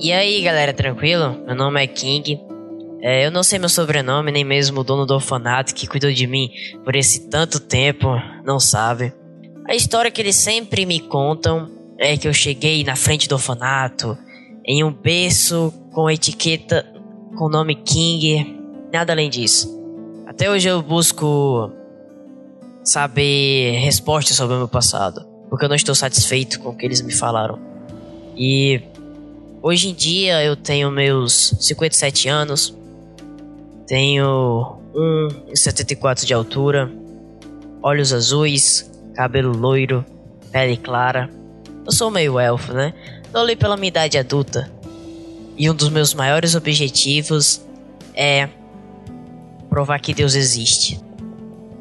E aí, galera, tranquilo? Meu nome é King. É, eu não sei meu sobrenome, nem mesmo o dono do orfanato que cuidou de mim por esse tanto tempo, não sabe. A história que eles sempre me contam é que eu cheguei na frente do orfanato, em um berço com etiqueta com o nome King, nada além disso. Até hoje eu busco saber respostas sobre o meu passado, porque eu não estou satisfeito com o que eles me falaram. E hoje em dia eu tenho meus 57 anos, tenho 1,74 de altura, olhos azuis, cabelo loiro, pele clara. Eu sou meio elfo, né? Tô ali pela minha idade adulta. E um dos meus maiores objetivos é provar que Deus existe.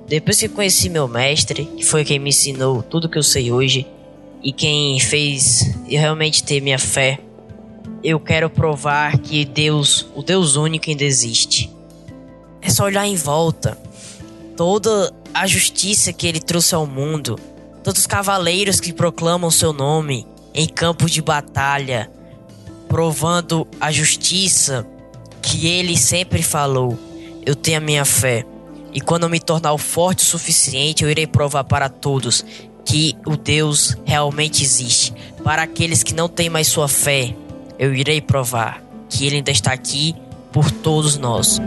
Depois que conheci meu mestre, que foi quem me ensinou tudo que eu sei hoje e quem fez eu realmente ter minha fé, eu quero provar que Deus, o Deus único, ainda existe. É só olhar em volta. Toda a justiça que ele trouxe ao mundo, todos os cavaleiros que proclamam seu nome em campos de batalha, provando a justiça que ele sempre falou. Eu tenho a minha fé. E quando eu me tornar forte o suficiente, eu irei provar para todos que o Deus realmente existe. Para aqueles que não têm mais sua fé, eu irei provar que ele ainda está aqui por todos nós.